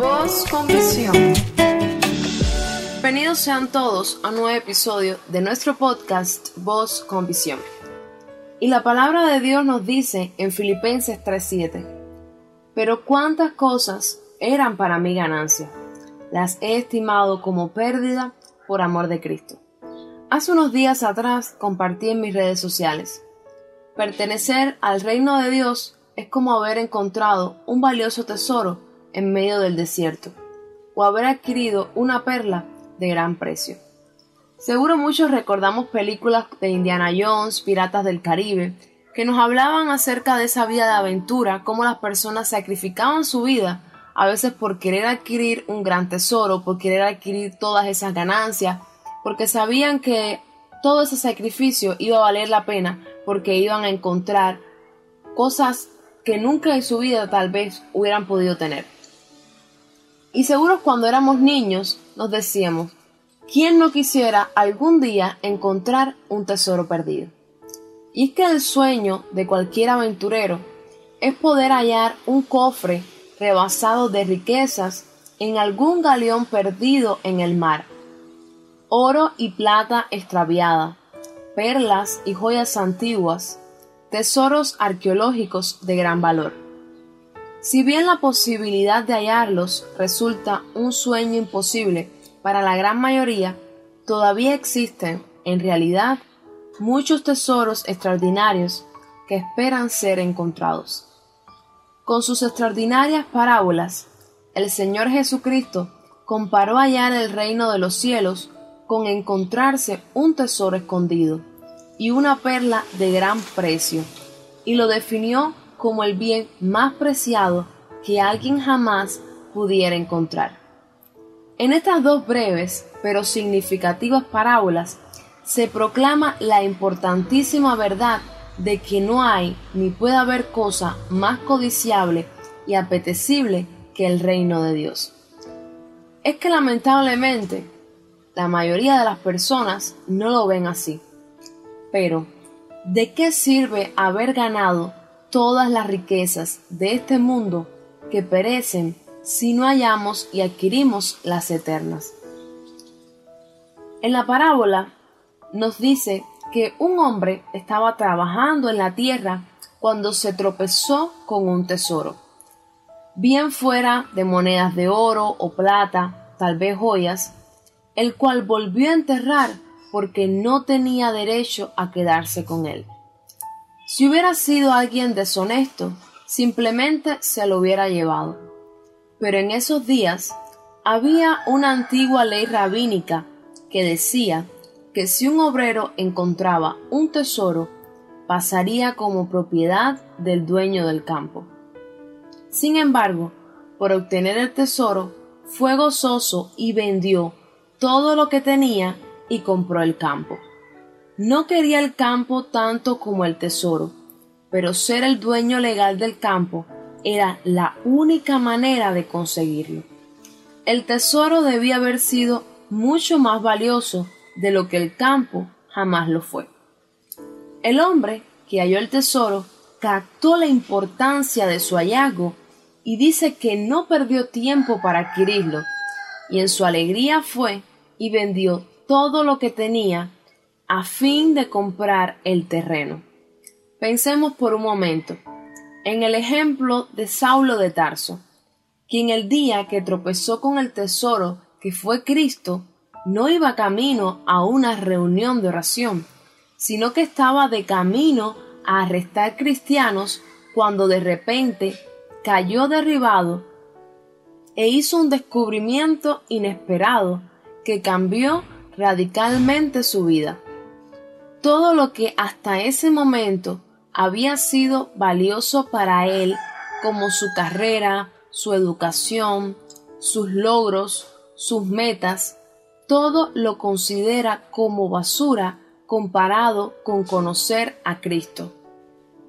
Voz con visión. Bienvenidos sean todos a un nuevo episodio de nuestro podcast Voz con visión. Y la palabra de Dios nos dice en Filipenses 3:7, pero cuántas cosas eran para mi ganancia, las he estimado como pérdida por amor de Cristo. Hace unos días atrás compartí en mis redes sociales. Pertenecer al reino de Dios es como haber encontrado un valioso tesoro en medio del desierto, o haber adquirido una perla de gran precio. Seguro muchos recordamos películas de Indiana Jones, Piratas del Caribe, que nos hablaban acerca de esa vida de aventura, cómo las personas sacrificaban su vida, a veces por querer adquirir un gran tesoro, por querer adquirir todas esas ganancias, porque sabían que todo ese sacrificio iba a valer la pena, porque iban a encontrar cosas que nunca en su vida tal vez hubieran podido tener. Y seguro cuando éramos niños nos decíamos, ¿quién no quisiera algún día encontrar un tesoro perdido? Y es que el sueño de cualquier aventurero es poder hallar un cofre rebasado de riquezas en algún galeón perdido en el mar. Oro y plata extraviada, perlas y joyas antiguas, tesoros arqueológicos de gran valor. Si bien la posibilidad de hallarlos resulta un sueño imposible para la gran mayoría, todavía existen, en realidad, muchos tesoros extraordinarios que esperan ser encontrados. Con sus extraordinarias parábolas, el Señor Jesucristo comparó hallar el reino de los cielos con encontrarse un tesoro escondido y una perla de gran precio, y lo definió como el bien más preciado que alguien jamás pudiera encontrar. En estas dos breves pero significativas parábolas se proclama la importantísima verdad de que no hay ni puede haber cosa más codiciable y apetecible que el reino de Dios. Es que lamentablemente la mayoría de las personas no lo ven así. Pero, ¿de qué sirve haber ganado todas las riquezas de este mundo que perecen si no hallamos y adquirimos las eternas? En la parábola nos dice que un hombre estaba trabajando en la tierra cuando se tropezó con un tesoro, bien fuera de monedas de oro o plata, tal vez joyas, el cual volvió a enterrar porque no tenía derecho a quedarse con él. Si hubiera sido alguien deshonesto, simplemente se lo hubiera llevado. Pero en esos días había una antigua ley rabínica que decía que si un obrero encontraba un tesoro, pasaría como propiedad del dueño del campo. Sin embargo, por obtener el tesoro, fue gozoso y vendió todo lo que tenía y compró el campo. No quería el campo tanto como el tesoro, pero ser el dueño legal del campo era la única manera de conseguirlo. El tesoro debía haber sido mucho más valioso de lo que el campo jamás lo fue. El hombre que halló el tesoro captó la importancia de su hallazgo y dice que no perdió tiempo para adquirirlo, y en su alegría fue y vendió todo lo que tenía a fin de comprar el terreno. Pensemos por un momento en el ejemplo de Saulo de Tarso, quien el día que tropezó con el tesoro que fue Cristo, no iba camino a una reunión de oración, sino que estaba de camino a arrestar cristianos cuando de repente cayó derribado e hizo un descubrimiento inesperado que cambió radicalmente su vida. Todo lo que hasta ese momento había sido valioso para él, como su carrera, su educación, sus logros, sus metas, todo lo considera como basura comparado con conocer a Cristo.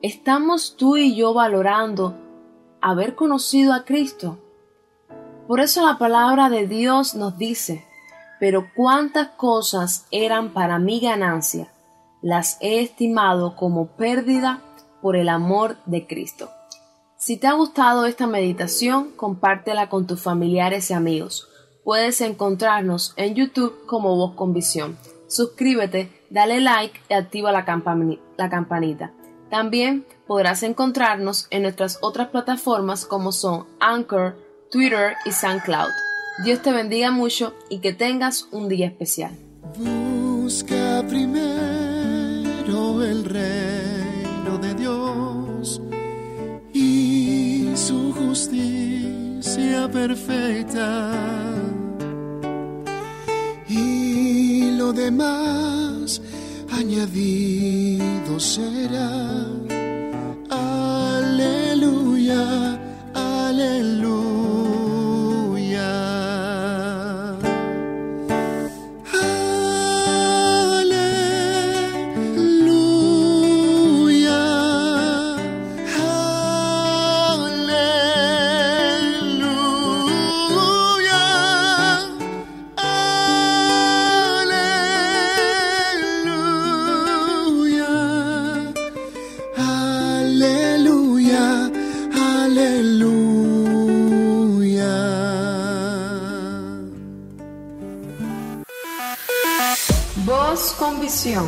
¿Estamos tú y yo valorando haber conocido a Cristo? Por eso la palabra de Dios nos dice, pero cuántas cosas eran para mi ganancia, las he estimado como pérdida por el amor de Cristo. Si te ha gustado esta meditación, compártela con tus familiares y amigos. Puedes encontrarnos en YouTube como Voz con Visión. Suscríbete, dale like y activa la, la campanita. También podrás encontrarnos en nuestras otras plataformas como son Anchor, Twitter y SoundCloud. Dios te bendiga mucho y que tengas un día especial. Justicia perfecta. Y lo demás añadido será. Voz con visión.